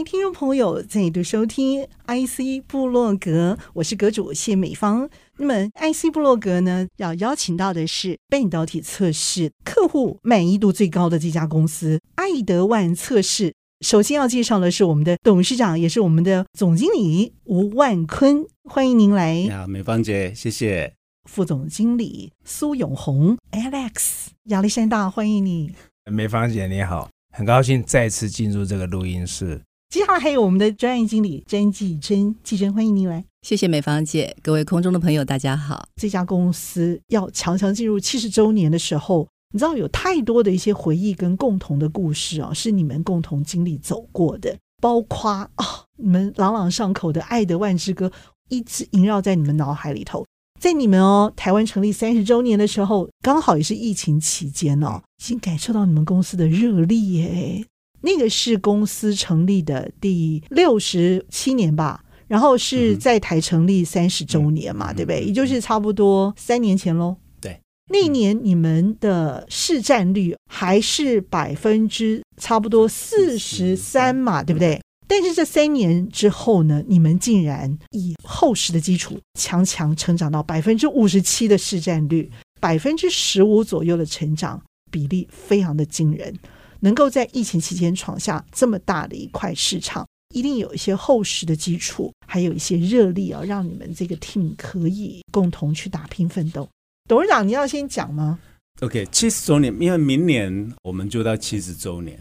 迎听众朋友再度收听 IC 部落格，我是阁主谢美芳。那么 IC 部落格呢，要邀请到的是半导体测试客户满意度最高的这家公司——爱德万测试。首先要介绍的是我们的董事长，也是我们的总经理吴万坤，欢迎您来。呀，美芳姐，谢谢。副总经理苏永红，Alex，亚历山大，欢迎你。美芳姐你好，很高兴再次进入这个录音室。接下来还有我们的专业经理詹继珍，继珍欢迎您来。谢谢美芳姐，各位空中的朋友，大家好。这家公司要强强进入七十周年的时候，你知道有太多的一些回忆跟共同的故事啊，是你们共同经历走过的，包括啊，你们朗朗上口的《爱德万之歌》一直萦绕在你们脑海里头。在你们哦，台湾成立三十周年的时候，刚好也是疫情期间哦，已经感受到你们公司的热力耶。那个是公司成立的第六十七年吧，然后是在台成立三十周年嘛，嗯、对不对？也就是差不多三年前喽。对，那年你们的市占率还是百分之差不多四十三嘛，对不对？但是这三年之后呢，你们竟然以厚实的基础，强强成长到百分之五十七的市占率，百分之十五左右的成长比例，非常的惊人。能够在疫情期间闯下这么大的一块市场，一定有一些厚实的基础，还有一些热力啊，让你们这个 team 可以共同去打拼奋斗。董事长，你要先讲吗？OK，七十周年，因为明年我们就到七十周年。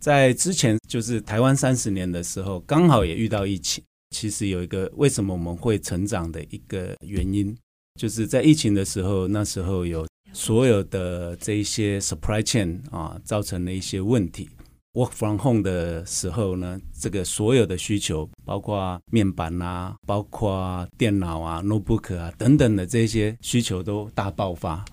在之前，就是台湾三十年的时候，刚好也遇到疫情。其实有一个为什么我们会成长的一个原因，就是在疫情的时候，那时候有。所有的这一些 supply chain 啊，造成了一些问题。Work from home 的时候呢，这个所有的需求，包括面板啊，包括电脑啊、notebook 啊等等的这些需求都大爆发。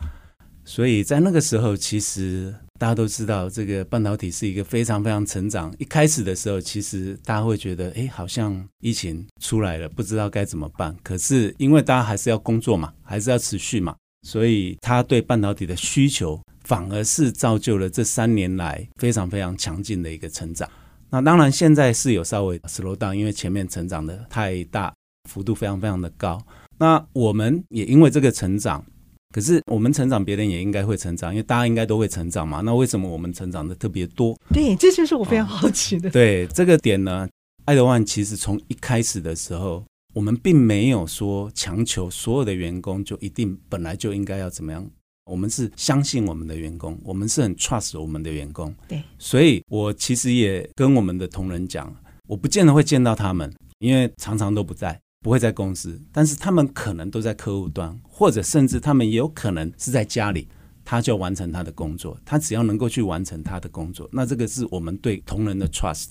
所以在那个时候，其实大家都知道，这个半导体是一个非常非常成长。一开始的时候，其实大家会觉得，哎，好像疫情出来了，不知道该怎么办。可是因为大家还是要工作嘛，还是要持续嘛。所以，他对半导体的需求反而是造就了这三年来非常非常强劲的一个成长。那当然，现在是有稍微 slow down，因为前面成长的太大，幅度非常非常的高。那我们也因为这个成长，可是我们成长，别人也应该会成长，因为大家应该都会成长嘛。那为什么我们成长的特别多？对，这就是我非常好奇的。哦，对这个点呢，爱德万其实从一开始的时候。我们并没有说强求所有的员工就一定本来就应该要怎么样，我们是相信我们的员工，我们是很 trust 我们的员工。对，所以我其实也跟我们的同仁讲，我不见得会见到他们，因为常常都不在，不会在公司，但是他们可能都在客户端，或者甚至他们也有可能是在家里，他就完成他的工作，他只要能够去完成他的工作，那这个是我们对同仁的 trust，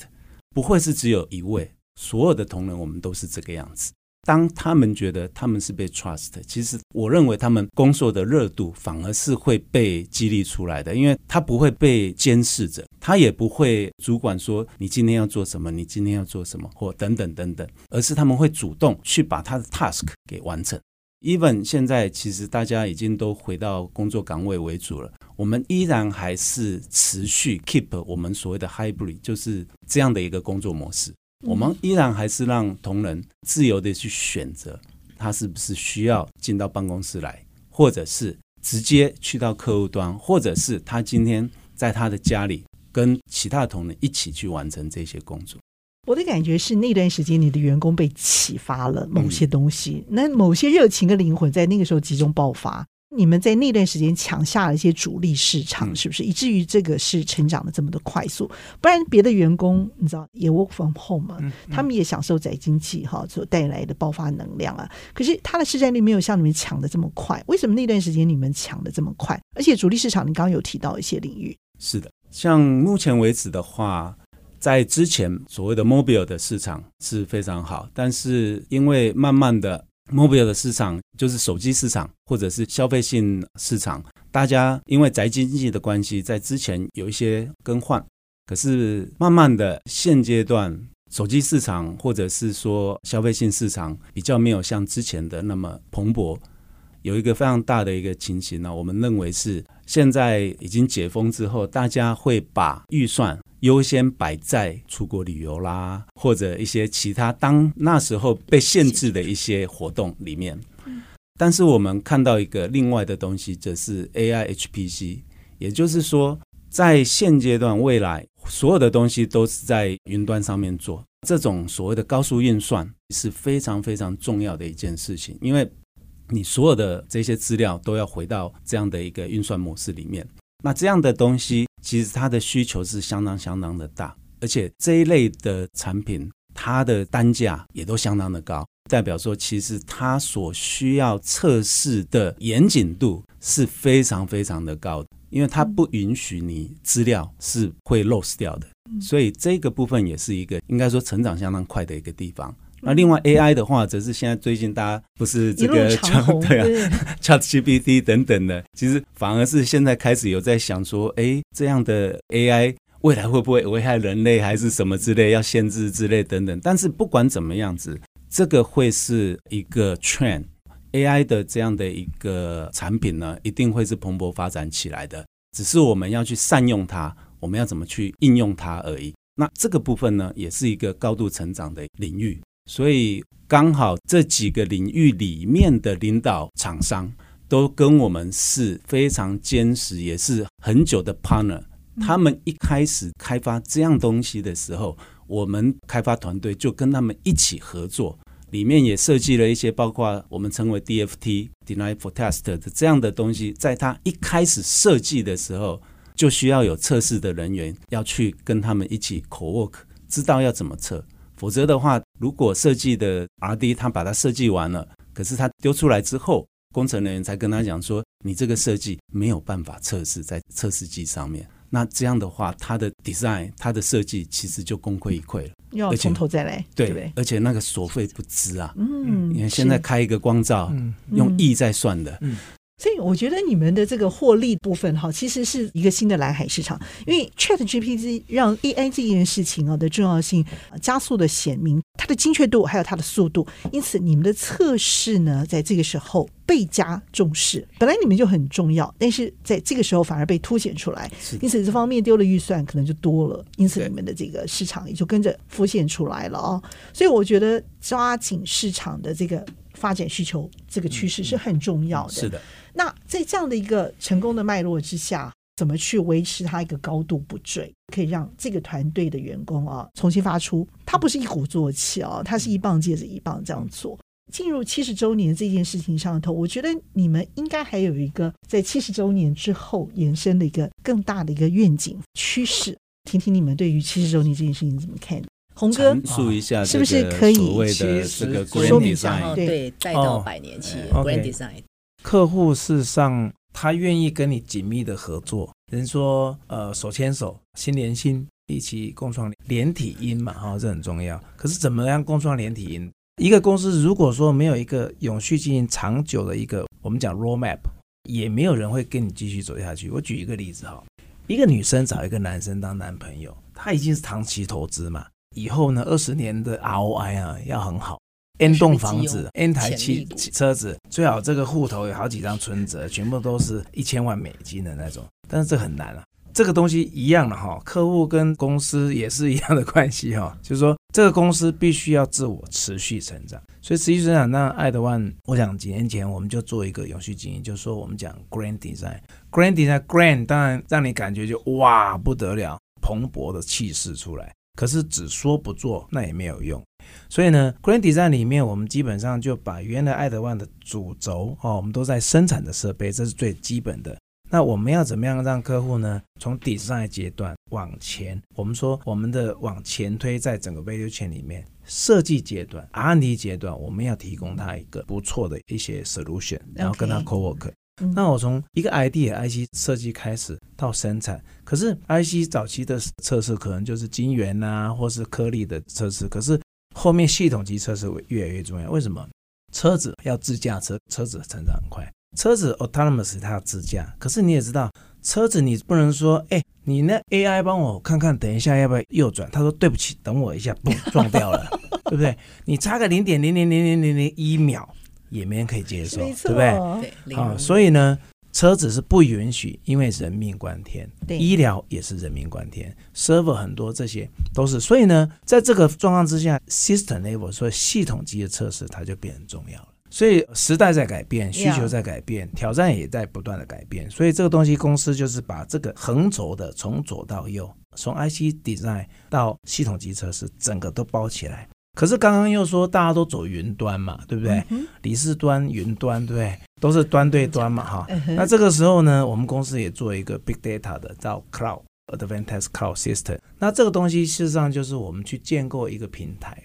不会是只有一位。所有的同仁，我们都是这个样子。当他们觉得他们是被 trust，其实我认为他们工作的热度反而是会被激励出来的，因为他不会被监视着，他也不会主管说你今天要做什么，你今天要做什么，或等等等等，而是他们会主动去把他的 task 给完成。Even 现在其实大家已经都回到工作岗位为主了，我们依然还是持续 keep 我们所谓的 hybrid，就是这样的一个工作模式。我们依然还是让同仁自由的去选择，他是不是需要进到办公室来，或者是直接去到客户端，或者是他今天在他的家里跟其他同仁一起去完成这些工作。我的感觉是那段时间你的员工被启发了某些东西，那某些热情跟灵魂在那个时候集中爆发。你们在那段时间抢下了一些主力市场，是不是？以至于这个是成长的这么的快速。不然别的员工你知道也 work from home 嘛，他们也享受宅经济哈所带来的爆发能量啊。可是他的市占率没有像你们抢的这么快。为什么那段时间你们抢的这么快？而且主力市场你刚刚有提到一些领域，是的，像目前为止的话，在之前所谓的 mobile 的市场是非常好，但是因为慢慢的。Mobile 的市场，就是手机市场或者是消费性市场，大家因为宅经济的关系，在之前有一些更换，可是慢慢的现阶段手机市场或者是说消费性市场比较没有像之前的那么蓬勃。有一个非常大的一个情形呢，我们认为是现在已经解封之后，大家会把预算优先摆在出国旅游啦，或者一些其他当那时候被限制的一些活动里面。但是我们看到一个另外的东西，则是 AI HPC，也就是说，在现阶段未来所有的东西都是在云端上面做，这种所谓的高速运算是非常非常重要的一件事情，因为。你所有的这些资料都要回到这样的一个运算模式里面，那这样的东西其实它的需求是相当相当的大，而且这一类的产品它的单价也都相当的高，代表说其实它所需要测试的严谨度是非常非常的高，因为它不允许你资料是会 loss 掉的，所以这个部分也是一个应该说成长相当快的一个地方。那另外 AI 的话，则是现在最近大家不是这个 对啊，ChatGPT 等等的，其实反而是现在开始有在想说，哎，这样的 AI 未来会不会危害人类，还是什么之类，要限制之类等等。但是不管怎么样子，这个会是一个 trend，AI 的这样的一个产品呢，一定会是蓬勃发展起来的。只是我们要去善用它，我们要怎么去应用它而已。那这个部分呢，也是一个高度成长的领域。所以刚好这几个领域里面的领导厂商都跟我们是非常坚实，也是很久的 partner。他们一开始开发这样东西的时候，我们开发团队就跟他们一起合作，里面也设计了一些包括我们称为 DFT（Design for Test） 的这样的东西。在他一开始设计的时候，就需要有测试的人员要去跟他们一起 co-work，知道要怎么测。否则的话，如果设计的 R&D 他把它设计完了，可是他丢出来之后，工程人员才跟他讲说，你这个设计没有办法测试在测试机上面。那这样的话，他的 design 他的设计其实就功亏一篑了，要从头再来，对，对，而且那个所费不貲啊，嗯，你看现在开一个光罩，用亿在算的，嗯。所以我觉得你们的这个获利部分哈，其实是一个新的蓝海市场，因为 ChatGPT 让 AI 这件事情啊的重要性加速的显明，它的精确度还有它的速度，因此你们的测试呢，在这个时候倍加重视。本来你们就很重要，但是在这个时候反而被凸显出来，因此这方面丢了预算可能就多了，因此你们的这个市场也就跟着浮现出来了哦。所以我觉得抓紧市场的这个发展需求，这个趋势是很重要的。是的。那在这样的一个成功的脉络之下，怎么去维持它一个高度不坠，可以让这个团队的员工啊重新发出？它不是一鼓作气啊，它是一棒接着一棒这样做。进入七十周年这件事情上头，我觉得你们应该还有一个在七十周年之后延伸的一个更大的一个愿景趋势。听听你们对于七十周年这件事情怎么看？鸿哥，述一下是不是可以所谓的这个 Grand 说明一下？对，带到百年企业 Grand Design。客户事实上，他愿意跟你紧密的合作。人说，呃，手牵手，心连心，一起共创连体音嘛，哈、哦，这很重要。可是，怎么样共创连体音？一个公司如果说没有一个永续经营长久的一个，我们讲 roadmap，也没有人会跟你继续走下去。我举一个例子哈，一个女生找一个男生当男朋友，他已经是长期投资嘛，以后呢，二十年的 ROI 啊，要很好。N 栋房子，N 台汽车子，最好这个户头有好几张存折，全部都是一千万美金的那种。但是这很难啊，这个东西一样的哈，客户跟公司也是一样的关系哈，就是说这个公司必须要自我持续成长。所以持续成长，那爱德万，我想几年前我们就做一个永续经营，就是说我们讲 Grand Design，Grand Design，Grand 当然让你感觉就哇不得了，蓬勃的气势出来。可是只说不做，那也没有用。所以呢，Grand Design 里面，我们基本上就把原来爱德万的主轴哦，我们都在生产的设备，这是最基本的。那我们要怎么样让客户呢？从 Design 阶段往前，我们说我们的往前推，在整个 Value Chain 里面，设计阶段、R&D 阶段，我们要提供他一个不错的一些 Solution，然后跟他 Co-work。那我从一个 idea IC 设计开始到生产，可是 IC 早期的测试可能就是晶圆啊，或是颗粒的测试，可是后面系统级测试会越来越重要。为什么？车子要自驾车，车子成长很快，车子 autonomous 它要自驾，可是你也知道，车子你不能说，哎，你那 AI 帮我看看，等一下要不要右转？他说对不起，等我一下，嘣，撞掉了，对不对？你差个零点零零零零零零一秒，也没人可以接受，对不对？对，啊，所以呢。车子是不允许，因为人命关天。对，医疗也是人命关天，server 很多这些都是。所以呢，在这个状况之下，system level 所以系统级的测试它就变很重要了。所以时代在改变，需求在改变，挑战也在不断的改变。所以这个东西公司就是把这个横轴的从左到右，从 IC design 到系统级测试，整个都包起来。可是刚刚又说大家都走云端嘛，对不对？理事端、云端，对不对？都是端对端嘛，哈。那这个时候呢，我们公司也做一个 big data 的叫 cloud advantage cloud system。那这个东西事实上就是我们去建构一个平台。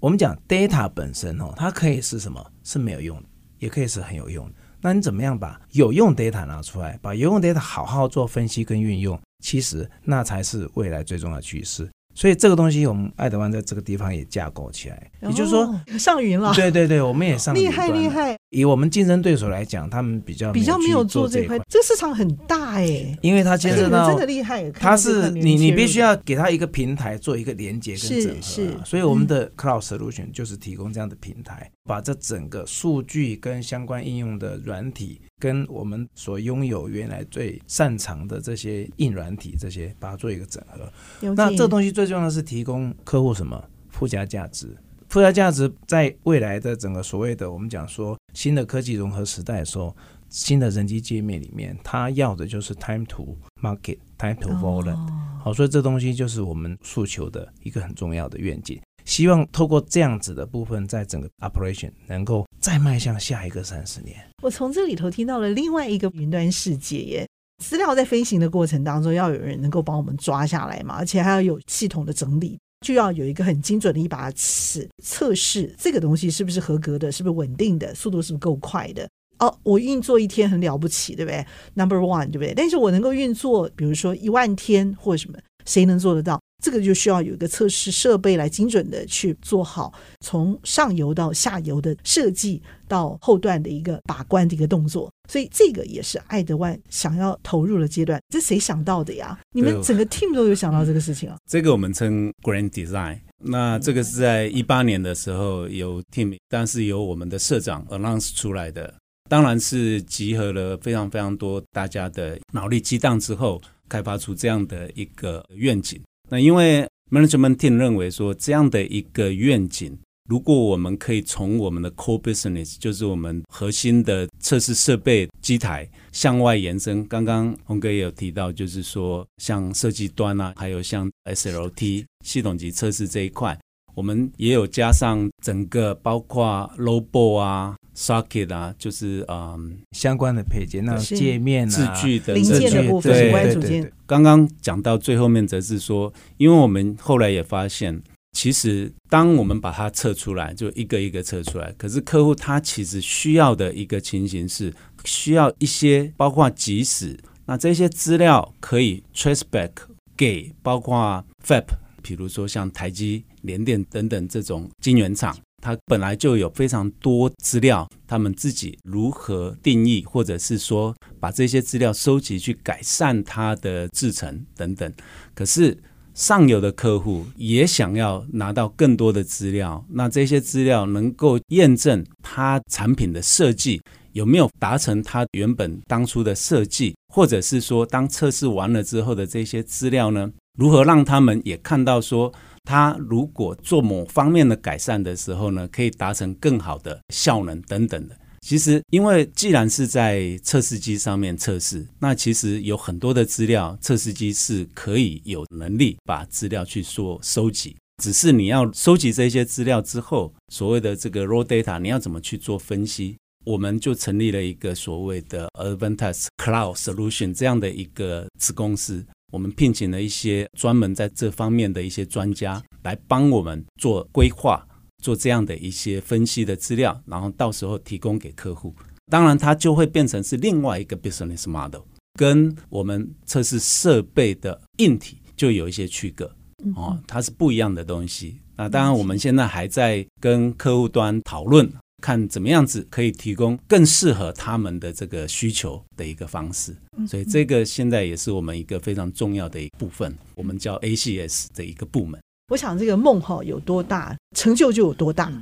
我们讲 data 本身哦，它可以是什么？是没有用的，也可以是很有用的。那你怎么样把有用 data 拿出来，把有用 data 好好做分析跟运用？其实那才是未来最重要的趋势。所以这个东西，我们爱德湾在这个地方也架构起来，也就是说上云了。对对对，我们也上云。厉害厉害！以我们竞争对手来讲，他们比较比较没有做这块，这个市场很大哎。因为它牵涉到真的厉害，它是你你必须要给它一个平台做一个连接跟整合。是是。所以我们的 Cloud Solution 就是提供这样的平台，把这整个数据跟相关应用的软体。跟我们所拥有原来最擅长的这些硬软体，这些把它做一个整合。那这东西最重要的是提供客户什么附加价值？附加价值在未来的整个所谓的我们讲说新的科技融合时代的时候，新的人机界面里面，它要的就是 time to market, time to volume。好，所以这东西就是我们诉求的一个很重要的愿景。希望透过这样子的部分，在整个 operation 能够再迈向下一个三十年。我从这里头听到了另外一个云端世界耶，资料在飞行的过程当中，要有人能够帮我们抓下来嘛，而且还要有系统的整理，就要有一个很精准的一把尺测试这个东西是不是合格的，是不是稳定的，速度是不是够快的。哦，我运作一天很了不起，对不对？Number one，对不对？但是我能够运作，比如说一万天或什么，谁能做得到？这个就需要有一个测试设备来精准的去做好从上游到下游的设计，到后段的一个把关的一个动作，所以这个也是爱德万想要投入的阶段。这谁想到的呀？你们整个 team 都有想到这个事情啊？这个我们称 Grand Design。那这个是在一八年的时候有 team，但是由我们的社长 announce 出来的，当然是集合了非常非常多大家的脑力激荡之后，开发出这样的一个愿景。那因为 management team 认为说，这样的一个愿景，如果我们可以从我们的 core business，就是我们核心的测试设备机台向外延伸。刚刚洪哥也有提到，就是说像设计端啊，还有像 SLT 系统级测试这一块。我们也有加上整个包括 low 啊、socket 啊，就是嗯相关的配件，那界面、啊、字句的零件的部分，对对对对。刚刚讲到最后面，则是说，因为我们后来也发现，其实当我们把它测出来，就一个一个测出来，可是客户他其实需要的一个情形是，需要一些包括即使，那这些资料可以 trace back 给包括 fab。比如说像台积、联电等等这种晶圆厂，它本来就有非常多资料，他们自己如何定义，或者是说把这些资料收集去改善它的制程等等。可是上游的客户也想要拿到更多的资料，那这些资料能够验证它产品的设计有没有达成它原本当初的设计，或者是说当测试完了之后的这些资料呢？如何让他们也看到说，他如果做某方面的改善的时候呢，可以达成更好的效能等等的。其实，因为既然是在测试机上面测试，那其实有很多的资料，测试机是可以有能力把资料去做收集。只是你要收集这些资料之后，所谓的这个 raw data，你要怎么去做分析？我们就成立了一个所谓的 Advantest Cloud Solution 这样的一个子公司。我们聘请了一些专门在这方面的一些专家来帮我们做规划，做这样的一些分析的资料，然后到时候提供给客户。当然，它就会变成是另外一个 business model，跟我们测试设备的硬体就有一些区隔哦，它是不一样的东西。那当然，我们现在还在跟客户端讨论。看怎么样子可以提供更适合他们的这个需求的一个方式。所以这个现在也是我们一个非常重要的一部分，我们叫 ACS 的一个部门。我想这个梦哈有多大，成就就有多大。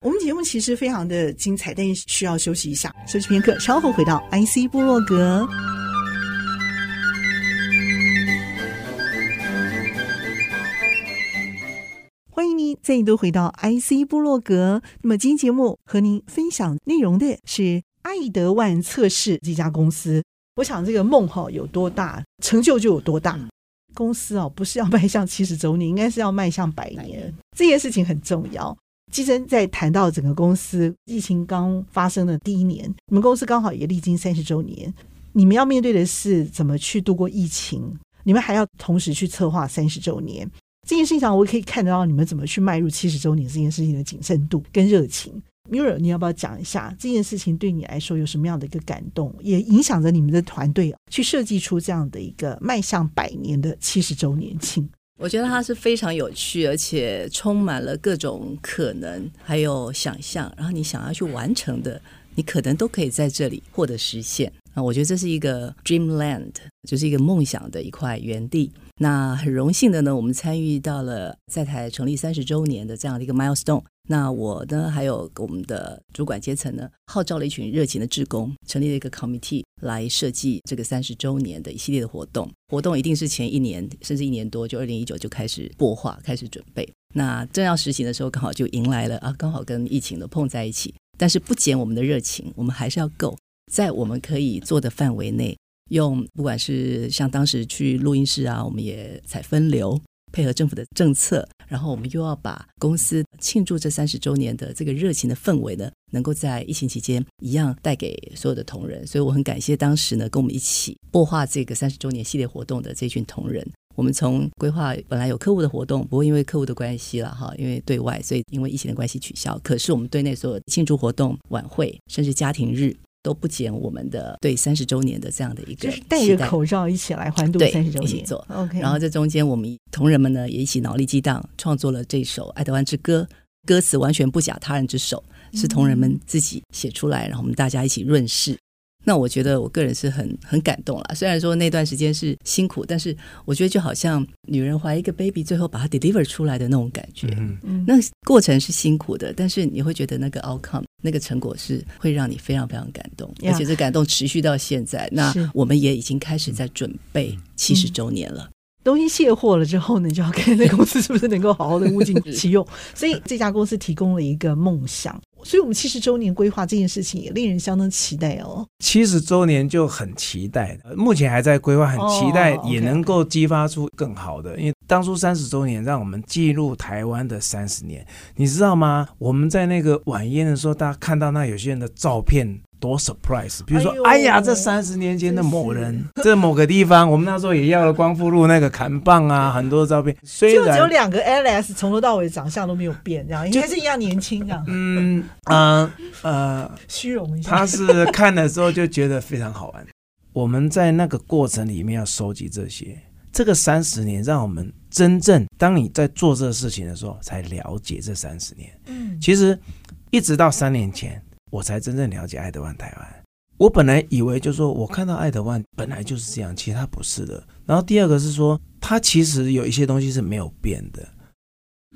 我们节目其实非常的精彩，但是需要休息一下，休息片刻，稍后回到 IC 部落格。再度回到 IC 部落格。那么今天节目和您分享内容的是爱德万测试这家公司。我想这个梦哈有多大，成就就有多大。公司哦，不是要迈向七十周年，应该是要迈向百年。这件事情很重要。季珍在谈到整个公司疫情刚发生的第一年，你们公司刚好也历经三十周年，你们要面对的是怎么去度过疫情，你们还要同时去策划三十周年这件事情上，我可以看得到你们怎么去迈入七十周年这件事情的谨慎度跟热情。Mira，你要不要讲一下这件事情对你来说有什么样的一个感动，也影响着你们的团队去设计出这样的一个迈向百年的七十周年庆？我觉得它是非常有趣，而且充满了各种可能，还有想象。然后你想要去完成的，你可能都可以在这里获得实现。啊，我觉得这是一个 dreamland，就是一个梦想的一块园地。那很荣幸的呢，我们参与到了在台成立三十周年的这样的一个 milestone。那我呢，还有我们的主管阶层呢，号召了一群热情的志工，成立了一个 committee 来设计这个三十周年的一系列的活动。活动一定是前一年甚至一年多，就二零一九就开始擘画，开始准备。那正要实行的时候，刚好就迎来了啊，刚好跟疫情的碰在一起。但是不减我们的热情，我们还是要够在我们可以做的范围内，用不管是像当时去录音室啊，我们也采分流。配合政府的政策，然后我们又要把公司庆祝这三十周年的这个热情的氛围呢，能够在疫情期间一样带给所有的同仁。所以我很感谢当时呢跟我们一起擘画这个三十周年系列活动的这群同仁。我们从规划本来有客户的活动，不过因为客户的关系了哈，因为对外，所以因为疫情的关系取消。可是我们对内所有的庆祝活动、晚会，甚至家庭日。都不减我们的对三十周年的这样的一个，就是戴着口罩一起来欢度三十周年，一起做。OK，然后这中间我们同仁们呢也一起脑力激荡，创作了这首《爱德湾之歌》，歌词完全不假他人之手，是同仁们自己写出来，然后我们大家一起润饰。那我觉得我个人是很很感动了，虽然说那段时间是辛苦，但是我觉得就好像女人怀一个 baby，最后把它 deliver 出来的那种感觉。嗯嗯，那过程是辛苦的，但是你会觉得那个 outcome 那个成果是会让你非常非常感动，而且这感动持续到现在。那我们也已经开始在准备七十周年了。东西卸货了之后呢，你就要看那公司是不是能够好好的物尽其用。所以这家公司提供了一个梦想。所以，我们七十周年规划这件事情也令人相当期待哦。七十周年就很期待，目前还在规划，很期待也能够激发出更好的。因为当初三十周年让我们记录台湾的三十年，你知道吗？我们在那个晚宴的时候，大家看到那有些人的照片。多 surprise！比如说，哎，哎呀，这三十年前的某人，这某个地方，我们那时候也要了光复路那个砍棒啊，很多照片。虽然就只有两个 Alex，从头到尾长相都没有变，这样应该是一样年轻这样。嗯嗯呃，虚荣一下。他是看的时候就觉得非常好玩。我们在那个过程里面要收集这些，这个三十年让我们真正当你在做这个事情的时候，才了解这三十年。嗯，其实一直到三年前。我才真正了解爱德万台湾。我本来以为就是说我看到爱德万本来就是这样，其实他不是的。然后第二个是说，他其实有一些东西是没有变的。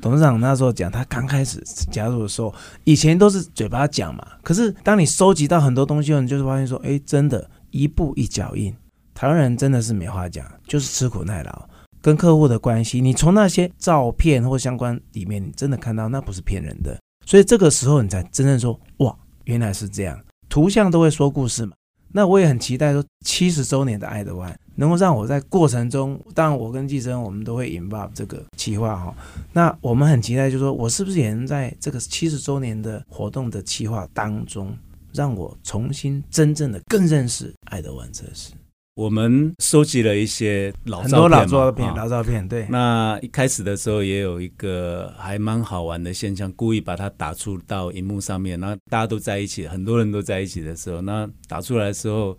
董事长那时候讲，他刚开始加入的时候，以前都是嘴巴讲嘛。可是当你收集到很多东西后，你就是发现说，哎，真的，一步一脚印。台湾人真的是没话讲，就是吃苦耐劳，跟客户的关系，你从那些照片或相关里面，你真的看到那不是骗人的。所以这个时候你才真正说，哇。原来是这样，图像都会说故事嘛。那我也很期待说，七十周年的爱德万能够让我在过程中，当然我跟季珍我们都会引爆这个企划哈。那我们很期待，就是说我是不是也能在这个七十周年的活动的企划当中，让我重新真正的更认识爱德万这事。我们收集了一些老照片，很多老照片，老照片。对，那一开始的时候也有一个还蛮好玩的现象，故意把它打出到荧幕上面，那大家都在一起，很多人都在一起的时候，那打出来的时候，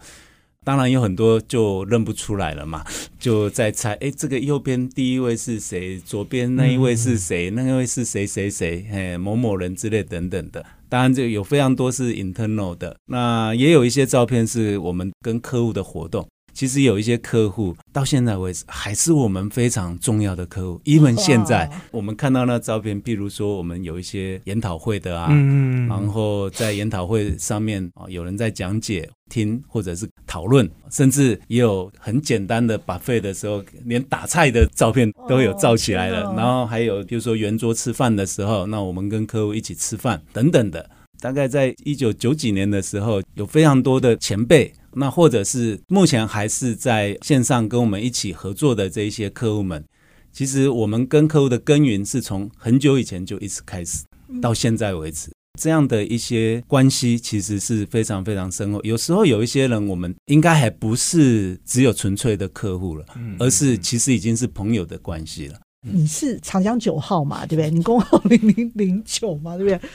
当然有很多就认不出来了嘛，就在猜，哎，这个右边第一位是谁？左边那一位是谁？嗯、那一位是谁谁谁？哎，某某人之类等等的。当然，就有非常多是 internal 的，那也有一些照片是我们跟客户的活动。其实有一些客户到现在为止还是我们非常重要的客户。even 现在我们看到那照片，譬如说我们有一些研讨会的啊，嗯，然后在研讨会上面啊，有人在讲解、听或者是讨论，甚至也有很简单的 buffet 的时候，连打菜的照片都有照起来了。然后还有比如说圆桌吃饭的时候，那我们跟客户一起吃饭等等的。大概在一九九几年的时候，有非常多的前辈。那或者是目前还是在线上跟我们一起合作的这一些客户们，其实我们跟客户的耕耘是从很久以前就一直开始，到现在为止，这样的一些关系其实是非常非常深厚。有时候有一些人，我们应该还不是只有纯粹的客户了，而是其实已经是朋友的关系了。你是长江九号嘛，对不对？你工号零零零九嘛，对不对？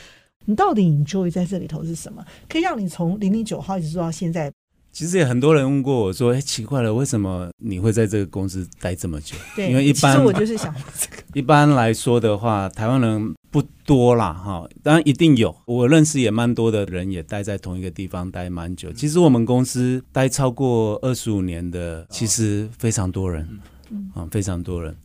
你到底 enjoy 在这里头是什么？可以让你从零零九号一直做到现在？其实也很多人问过我说：“哎，奇怪了，为什么你会在这个公司待这么久？”对，因为一般我就是想这个。一般来说的话，台湾人不多啦，哈，当然一定有。我认识也蛮多的人，也待在同一个地方待蛮久。其实我们公司待超过二十五年的，其实非常多人，啊，非常多人。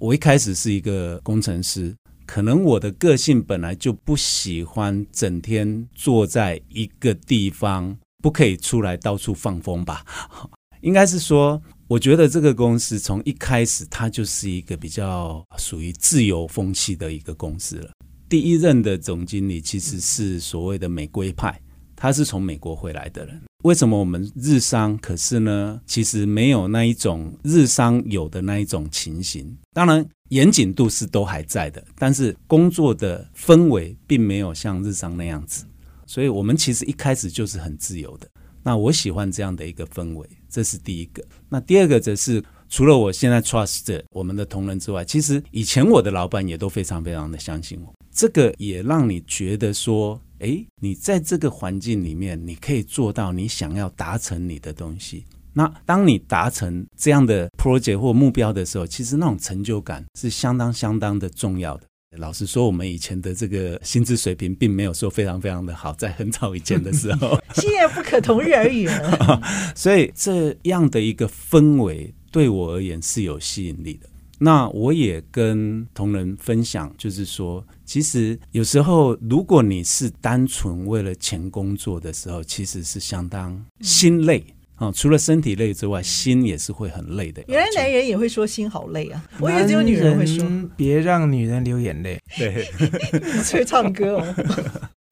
我一开始是一个工程师，可能我的个性本来就不喜欢整天坐在一个地方。不可以出来到处放风吧？应该是说，我觉得这个公司从一开始它就是一个比较属于自由风气的一个公司了。第一任的总经理其实是所谓的美规派，他是从美国回来的人。为什么我们日商可是呢？其实没有那一种日商有的那一种情形。当然严谨度是都还在的，但是工作的氛围并没有像日商那样子。所以，我们其实一开始就是很自由的。那我喜欢这样的一个氛围，这是第一个。那第二个则是，除了我现在 trust 的我们的同仁之外，其实以前我的老板也都非常非常的相信我。这个也让你觉得说，诶，你在这个环境里面，你可以做到你想要达成你的东西。那当你达成这样的 project 或目标的时候，其实那种成就感是相当相当的重要的。老实说，我们以前的这个薪资水平并没有说非常非常的好，在很早以前的时候，现在不可同日而语了。所以这样的一个氛围对我而言是有吸引力的。那我也跟同仁分享，就是说，其实有时候如果你是单纯为了钱工作的时候，其实是相当心累。啊、哦，除了身体累之外，心也是会很累的。原来男人也会说心好累啊，我以为只有女人会说。别让女人流眼泪。对，会唱歌哦。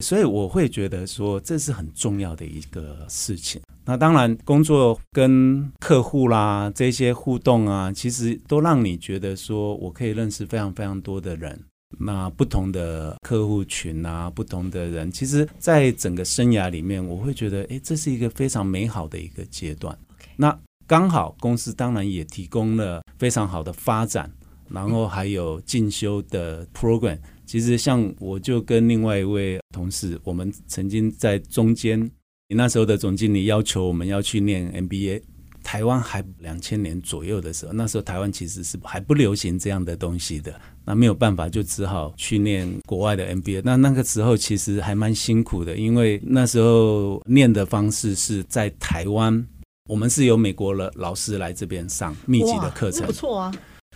所以我会觉得说，这是很重要的一个事情。那当然，工作跟客户啦这些互动啊，其实都让你觉得说我可以认识非常非常多的人。那不同的客户群啊，不同的人，其实，在整个生涯里面，我会觉得，哎，这是一个非常美好的一个阶段。那刚好公司当然也提供了非常好的发展，然后还有进修的 program。其实，像我就跟另外一位同事，我们曾经在中间，你那时候的总经理要求我们要去念 MBA。台湾还两千年左右的时候，那时候台湾其实是还不流行这样的东西的，那没有办法，就只好去念国外的 MBA。那那个时候其实还蛮辛苦的，因为那时候念的方式是在台湾，我们是由美国的老师来这边上密集的课程，不错啊。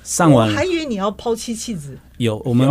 上完还以为你要抛妻弃子，有我们。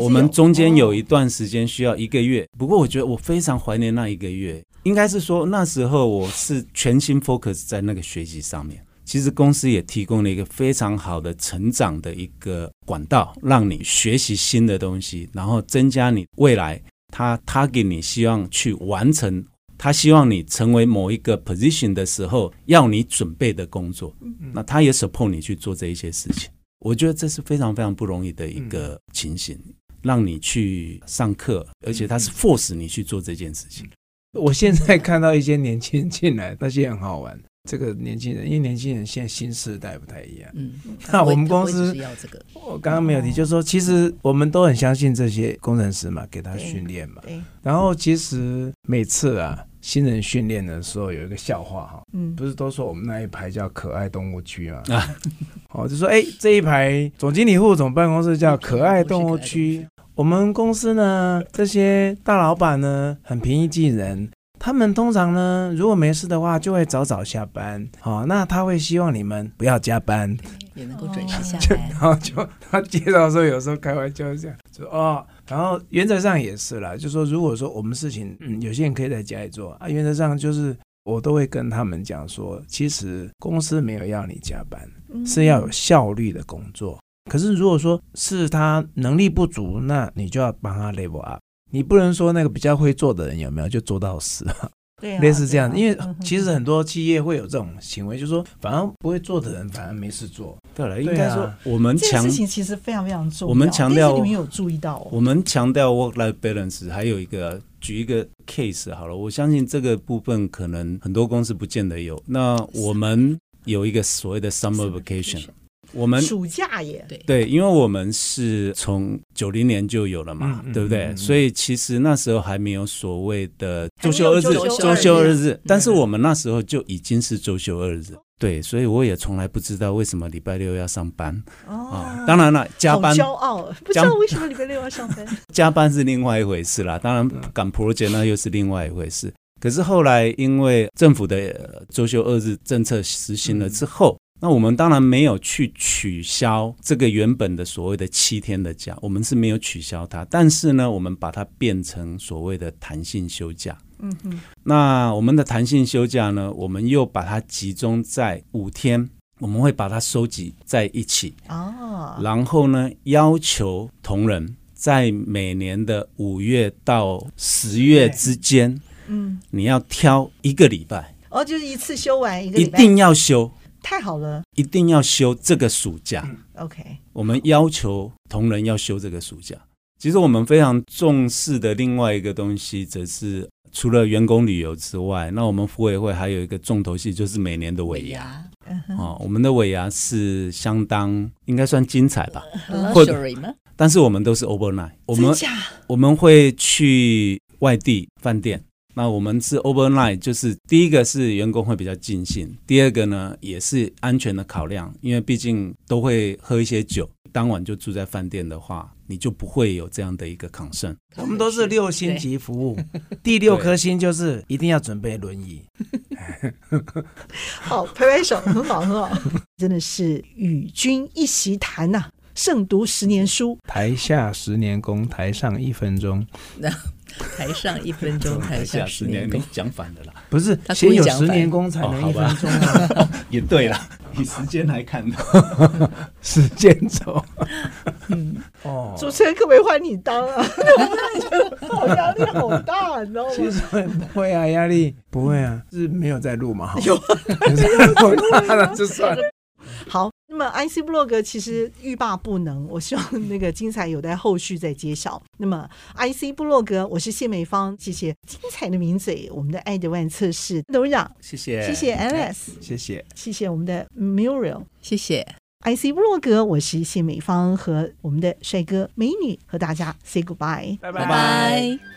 我们中间有一段时间需要一个月，不过我觉得我非常怀念那一个月。应该是说那时候我是全心 focus 在那个学习上面。其实公司也提供了一个非常好的成长的一个管道，让你学习新的东西，然后增加你未来他他给你希望去完成，他希望你成为某一个 position 的时候要你准备的工作。那他也 support 你去做这一些事情。我觉得这是非常非常不容易的一个情形，让你去上课，而且他是 force 你去做这件事情。我现在看到一些年轻人进来，那些很好玩。这个年轻人，因为年轻人现在新时代不太一样。嗯，那我们公司要这个，我刚刚没有提，就是说，其实我们都很相信这些工程师嘛，给他训练嘛。然后其实每次啊。新人训练的时候有一个笑话哈，嗯，不是都说我们那一排叫可爱动物区嘛？啊，哦，就说哎，这一排总经理副总办公室叫可爱动物区，我们公司呢，这些大老板呢，很平易近人。他们通常呢，如果没事的话，就会早早下班。好、哦，那他会希望你们不要加班，也能够准时下班。然后就他介绍的时候，有时候开玩笑这样说哦。然后原则上也是啦，就说如果说我们事情，嗯，有些人可以在家里做啊。原则上就是我都会跟他们讲说，其实公司没有要你加班，是要有效率的工作。可是如果说是他能力不足，那你就要帮他 level up。你不能说那个比较会做的人有没有就做到死，对啊，类似这样，因为其实很多企业会有这种行为，就是说反而不会做的人反而没事做。对了，应该说我们强这个事情其实非常非常重要。我们强调你们有注意到哦，我们强调 work-life balance，还有一个举一个 case 好了，我相信这个部分可能很多公司不见得有。那我们有一个所谓的 summer vacation。我们暑假也，对对，因为我们是从九零年就有了嘛，嗯、对不对？嗯嗯、所以其实那时候还没有所谓的周休二日，周周休二日。但是我们那时候就已经是周休二日，对，所以我也从来不知道为什么礼拜六要上班哦、啊。当然了，加班，骄傲，不知道为什么礼拜六要上班。加班是另外一回事啦，当然赶 project 那又是另外一回事。可是后来因为政府的周休二日政策实行了之后。嗯那我们当然没有去取消这个原本的所谓的七天的假，我们是没有取消它，但是呢，我们把它变成所谓的弹性休假。嗯哼。那我们的弹性休假呢，我们又把它集中在五天，我们会把它收集在一起。哦。然后呢，要求同仁在每年的五月到十月之间，嗯，你要挑一个礼拜。哦，就是一次休完一个礼拜。一定要休。太好了，一定要休这个暑假。OK，我们要求同仁要休这个暑假。其实我们非常重视的另外一个东西，则是除了员工旅游之外，那我们妇委会还有一个重头戏，就是每年的尾牙。哦，我们的尾牙是相当应该算精彩吧？或者，但是我们都是 overnight，我们我们会去外地饭店。那我们是 overnight，就是第一个是员工会比较尽兴，第二个呢也是安全的考量，因为毕竟都会喝一些酒，当晚就住在饭店的话，你就不会有这样的一个 concern。我们都是六星级服务，第六颗星就是一定要准备轮椅。好，拍拍手，很好很好，真的是与君一席谈呐、啊，胜读十年书，台下十年功，台上一分钟。台上一分钟，台下十年功，讲反了啦。不是，先有十年功才能一分钟啊。哦、也对啦，以时间来看的，时间轴。嗯，哦，主持人可不可以换你当啊？我觉得好压力好大，你知道吗？其实不会啊，压力不会啊，是没有在录嘛？有，那就算了。好。那么，IC 部落格其实欲罢不能，我希望那个精彩有待后续再揭晓。那么，IC 部落格，我是谢美芳，谢谢精彩的名嘴，我们的爱德万测试。董事长，谢谢，谢谢 Alex，谢谢，谢谢我们的 Muriel，谢谢。IC 部落格，我是谢美芳和我们的帅哥美女和大家 say goodbye，拜拜。